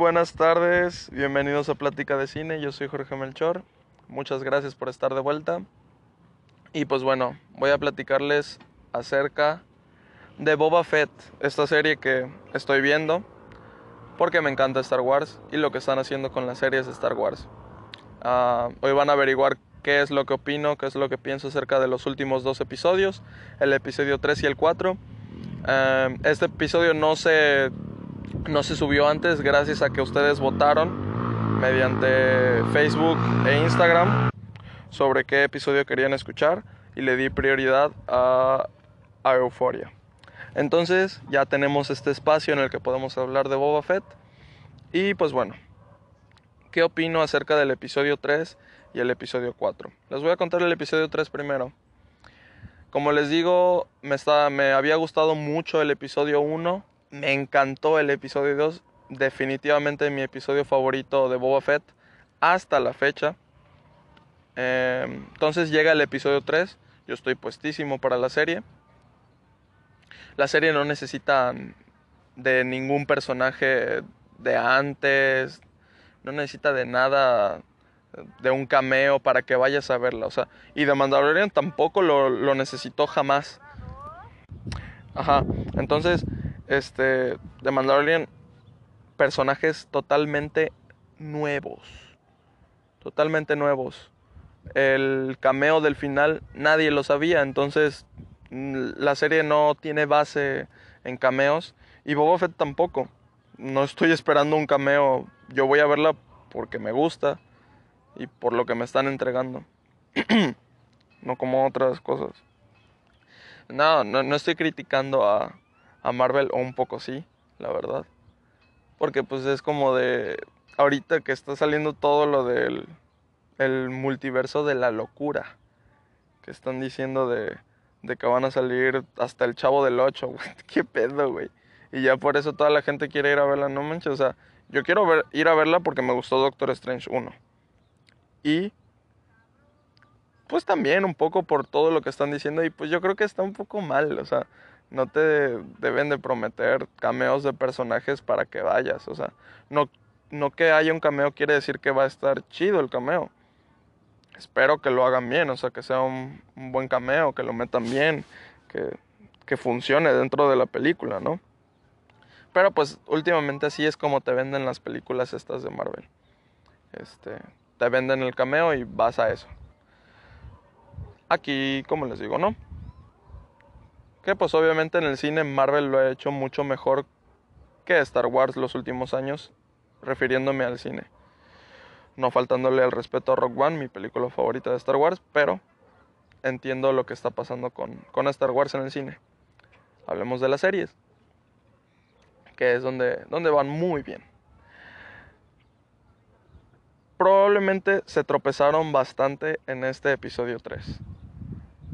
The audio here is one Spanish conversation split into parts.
buenas tardes, bienvenidos a Plática de Cine, yo soy Jorge Melchor, muchas gracias por estar de vuelta. Y pues bueno, voy a platicarles acerca de Boba Fett, esta serie que estoy viendo, porque me encanta Star Wars y lo que están haciendo con las series de Star Wars. Ah, hoy van a averiguar qué es lo que opino, qué es lo que pienso acerca de los últimos dos episodios, el episodio 3 y el 4. Ah, este episodio no se no se subió antes gracias a que ustedes votaron mediante Facebook e Instagram sobre qué episodio querían escuchar y le di prioridad a, Euforia. Entonces ya tenemos este espacio en el que podemos hablar de Boba Fett. Y pues bueno, ¿qué opino acerca del episodio 3 y el episodio 4? Les voy a contar el episodio 3 primero. Como les digo, me, está, me había gustado mucho el episodio 1 me encantó el episodio 2, definitivamente mi episodio favorito de Boba Fett hasta la fecha. Em, entonces llega el episodio 3, yo estoy puestísimo para la serie. La serie no necesita de ningún personaje de antes, no necesita de nada de un cameo para que vayas a verla. O sea, y de Mandalorian tampoco lo, lo necesitó jamás. Ajá, entonces este, de Mandalorian, personajes totalmente nuevos. Totalmente nuevos. El cameo del final nadie lo sabía, entonces mm, la serie no tiene base en cameos y Boba Fett tampoco. No estoy esperando un cameo, yo voy a verla porque me gusta y por lo que me están entregando. no como otras cosas. No, no, no estoy criticando a, a Marvel, o un poco sí, la verdad. Porque pues es como de, ahorita que está saliendo todo lo del el multiverso de la locura, que están diciendo de, de que van a salir hasta el chavo del 8, güey, qué pedo, güey. Y ya por eso toda la gente quiere ir a verla, no manches, o sea, yo quiero ver, ir a verla porque me gustó Doctor Strange 1. Y pues también un poco por todo lo que están diciendo y pues yo creo que está un poco mal, o sea, no te deben de prometer cameos de personajes para que vayas. O sea, no, no que haya un cameo quiere decir que va a estar chido el cameo. Espero que lo hagan bien, o sea, que sea un, buen cameo, que lo metan bien, que, que funcione dentro de la película, ¿no? Pero pues últimamente así es como te venden las películas estas de Marvel. Este, te venden el cameo y vas a eso. Aquí, como les digo, ¿no? Que pues obviamente en el cine Marvel lo ha hecho mucho mejor que Star Wars los últimos años, refiriéndome al cine. No faltándole el respeto a Rock One, mi película favorita de Star Wars, pero entiendo lo que está pasando con, con Star Wars en el cine. Hablemos de las series, que es donde, donde van muy bien. Probablemente se tropezaron bastante en este episodio 3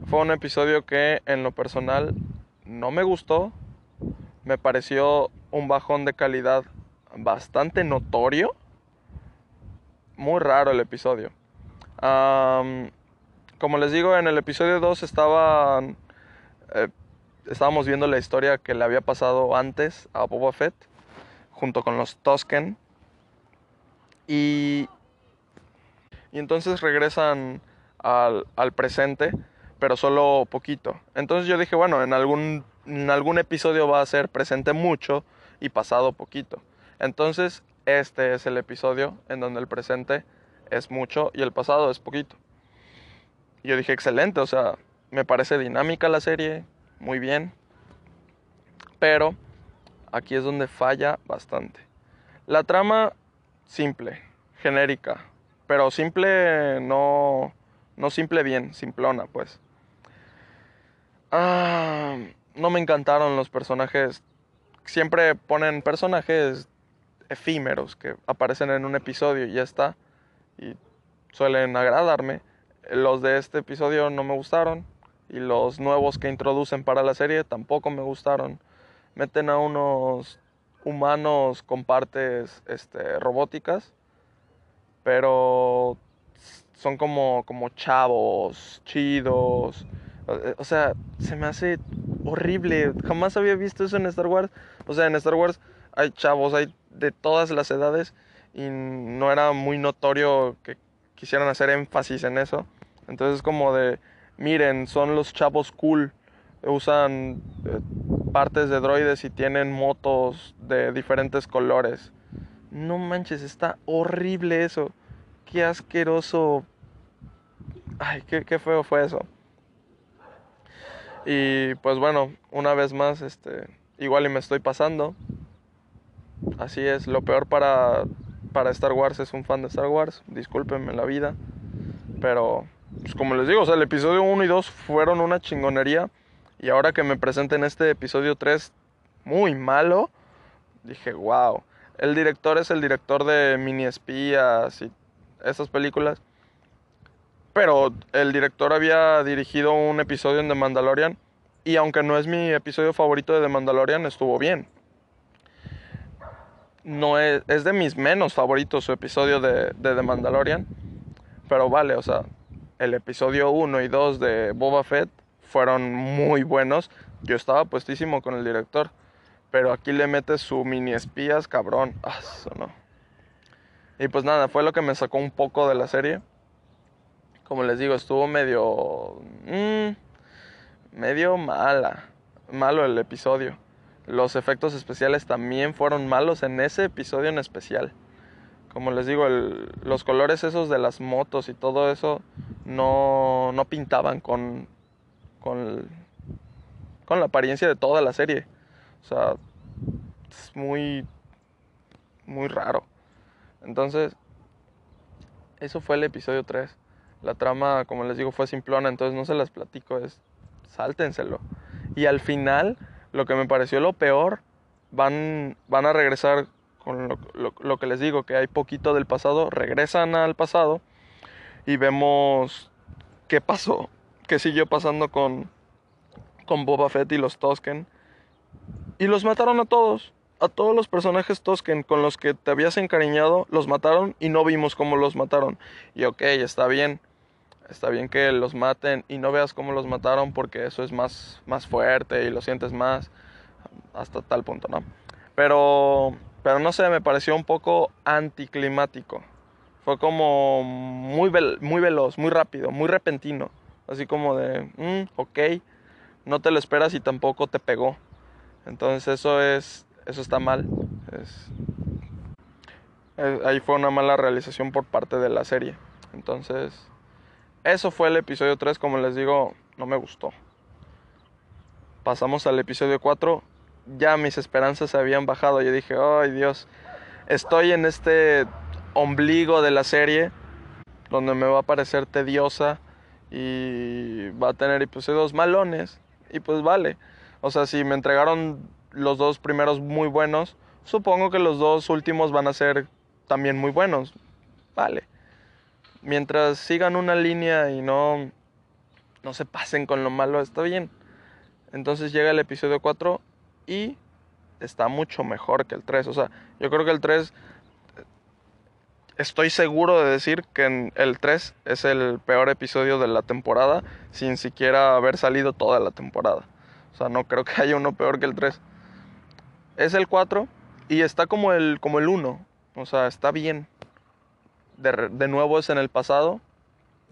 fue un episodio que en lo personal no me gustó. Me pareció un bajón de calidad bastante notorio. Muy raro el episodio. como les digo, en el episodio 2 estaban, eh, estábamos viendo la historia que le había pasado antes a Boba Fett, junto con los Tusken. Y, y entonces regresan al, al presente pero solo poquito. Entonces yo dije, bueno, en algún, en algún episodio va a ser presente mucho y pasado poquito. Entonces este es el episodio en donde el presente es mucho y el pasado es poquito. Y yo dije, excelente, o sea, me parece dinámica la serie, muy bien. Pero aquí es donde falla bastante. La trama simple, genérica, pero simple no no simple bien, simplona, pues. Ah, no me encantaron los personajes. Siempre ponen personajes efímeros que aparecen en un episodio y ya está. Y suelen agradarme. Los de este episodio no me gustaron. Y los nuevos que introducen para la serie tampoco me gustaron. Meten a unos humanos con partes este, robóticas. Pero son como, como chavos, chidos o sea, se me hace horrible. Jamás había visto eso en Star Wars. O sea, en Star Wars hay chavos, hay de todas las edades y no era muy notorio que quisieran hacer énfasis en eso. Entonces como de, miren, son los chavos cool, usan eh, partes de droides y tienen motos de diferentes colores. No manches, está horrible eso. Qué asqueroso. Ay, qué, qué feo fue eso. Y pues bueno, una vez más, este, igual y me estoy pasando. Así es, lo peor para, para Star Wars es un fan de Star Wars. Discúlpenme la vida. Pero, pues como les digo, o sea, el episodio 1 y 2 fueron una chingonería. Y ahora que me presenten este episodio 3 muy malo, dije, wow. El director es el director de Mini Espías y esas películas. Pero el director había dirigido un episodio en The Mandalorian. Y aunque no es mi episodio favorito de The Mandalorian, estuvo bien. No es, es de mis menos favoritos su episodio de, de The Mandalorian. Pero vale, o sea, el episodio 1 y 2 de Boba Fett fueron muy buenos. Yo estaba puestísimo con el director. Pero aquí le mete su mini espías, cabrón. Ah, no. Y pues nada, fue lo que me sacó un poco de la serie. Como les digo, estuvo medio... Mmm, medio mala. Malo el episodio. Los efectos especiales también fueron malos en ese episodio en especial. Como les digo, el, los colores esos de las motos y todo eso no, no pintaban con, con, con la apariencia de toda la serie. O sea, es muy, muy raro. Entonces, eso fue el episodio 3. La trama, como les digo, fue simplona, entonces no se las platico, es sáltenselo. Y al final, lo que me pareció lo peor, van, van a regresar con lo, lo, que les digo, que hay poquito del pasado, regresan al pasado y vemos qué pasó, qué siguió pasando con, con Boba Fett y los Tosken. Y los mataron a todos. A todos los personajes Tosken con los que te habías encariñado, los mataron y no vimos cómo los mataron. Y ok, está bien. Está bien que los maten y no veas cómo los mataron porque eso es más, más fuerte y lo sientes más. Hasta tal punto, ¿no? Pero, pero no sé, me pareció un poco anticlimático. Fue como muy, muy veloz, muy rápido, muy repentino. Así como de, mm, ok, no te lo esperas y tampoco te pegó. Entonces eso es, eso está mal. Es, ahí fue una mala realización por parte de la serie. Entonces, eso fue el episodio 3, como les digo, no me gustó. Pasamos al episodio 4, ya mis esperanzas se habían bajado. Yo dije, ay Dios, estoy en este ombligo de la serie donde me va a parecer tediosa y va a tener episodios malones. Y pues vale. O sea, si me entregaron los dos primeros muy buenos, supongo que los dos últimos van a ser también muy buenos. Vale. Mientras sigan una línea y no, no se pasen con lo malo, está bien. Entonces llega el episodio 4 y está mucho mejor que el 3. O sea, yo creo que el 3 estoy seguro de decir que el 3 es el peor episodio de la temporada sin siquiera haber salido toda la temporada. O sea, no creo que haya uno peor que el 3. Es el 4 y está como el, como el 1. O sea, está bien. De, de nuevo es en el pasado.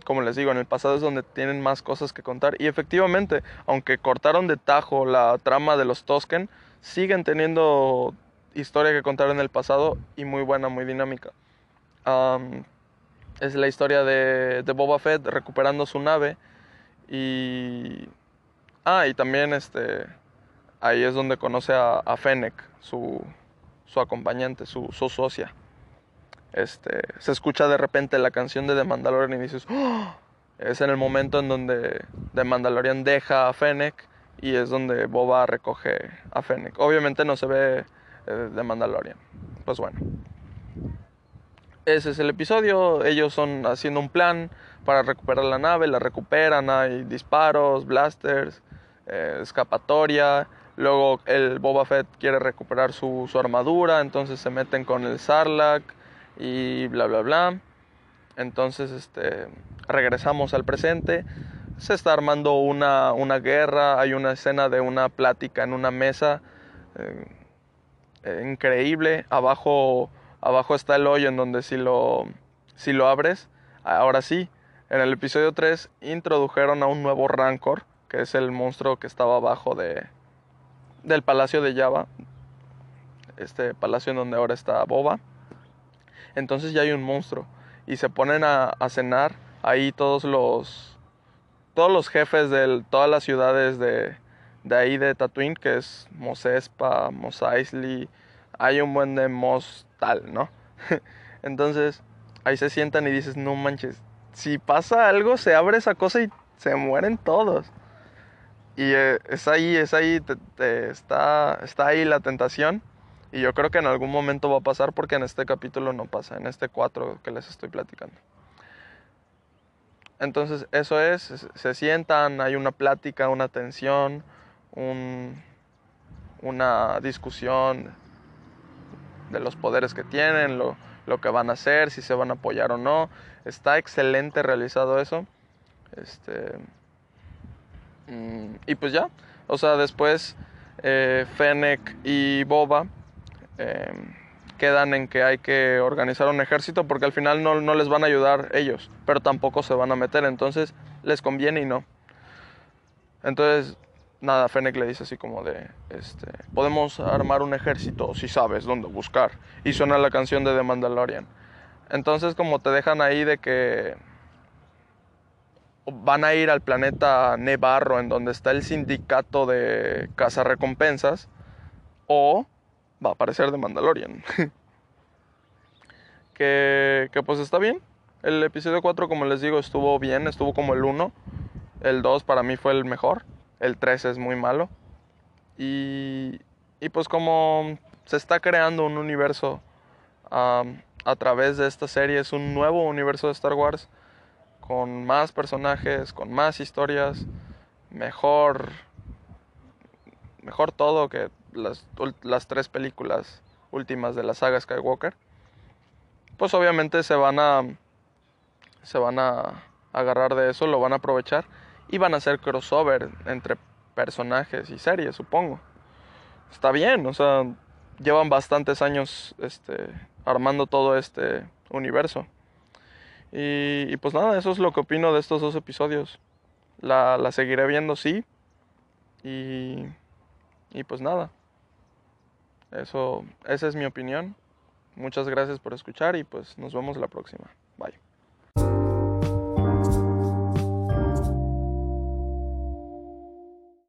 Como les digo, en el pasado es donde tienen más cosas que contar. Y efectivamente, aunque cortaron de tajo la trama de los Tosken, siguen teniendo historia que contar en el pasado y muy buena, muy dinámica. Es la historia de, de, Boba Fett recuperando su nave y... Ah, y también este... Ahí es donde conoce a, a Fennec, su, su acompañante, su, su, socia. Este, se escucha de repente la canción de The Mandalorian y dices, ¡Oh! es en el momento en donde The Mandalorian deja a Fennec y es donde Boba recoge a Fennec. Obviamente no se ve eh, The Mandalorian. Pues bueno ese es el episodio. Ellos son haciendo un plan para recuperar la nave, la recuperan, hay disparos, blasters, eh, escapatoria. Luego el Boba Fett quiere recuperar su, su, armadura, entonces se meten con el Sarlacc y bla bla bla. Entonces este, regresamos al presente. Se está armando una, una guerra, hay una escena de una plática en una mesa. Eh, increíble. Abajo, abajo está el hoyo en donde si lo, si lo abres, ahora sí, en el episodio 3 introdujeron a un nuevo Rancor, que es el monstruo que estaba abajo de, del Palacio de Java, este palacio en donde ahora está Boba. Entonces ya hay un monstruo y se ponen a, cenar ahí todos los todos los jefes de todas las ciudades de, de ahí de Tatooine, que es Mos Espa, Mos hay un buen de Mos tal, ¿no? Entonces, ahí se sientan y dices, no manches, si pasa algo, se abre esa cosa y se mueren todos. Y eh, es ahí, es ahí, está, está ahí la tentación. Y yo creo que en algún momento va a pasar porque en este capítulo no pasa, en este 4 que les estoy platicando. Entonces eso es, se sientan, hay una plática, una tensión, una discusión de los poderes que tienen, lo, que van a hacer, si se van a apoyar o no. Está excelente realizado eso. Este, mm, y pues ya, o sea, después eh, y Boba em, quedan en que hay que organizar un ejército porque al final no, no, les van a ayudar ellos, pero tampoco se van a meter, entonces les conviene y no. Entonces, nada, Fennec le dice así como de, este, podemos armar un ejército si sabes dónde buscar. Y suena la canción de The Mandalorian. Entonces como te dejan ahí de que van a ir al planeta Nevarro en donde está el sindicato de cazarrecompensas o va a aparecer de Mandalorian. que, pues está bien. El episodio 4, como les digo, estuvo bien, estuvo como el 1. El 2 para mí fue el mejor. El 3 es muy malo. Y, y pues como se está creando un universo a través de esta serie, es un nuevo universo de Star Wars con más personajes, con más historias, mejor, mejor todo que las, las tres películas últimas de la saga Skywalker, pues obviamente se van a se van a agarrar de eso, lo van a aprovechar y van a hacer crossover entre personajes y series, supongo. Está bien, o sea, llevan bastantes años este, armando todo este universo. Y, pues nada, eso es lo que opino de estos dos episodios. La, la seguiré viendo, sí. Y, y pues nada. Eso, esa es mi opinión. Muchas gracias por escuchar y pues nos vemos la próxima. Bye.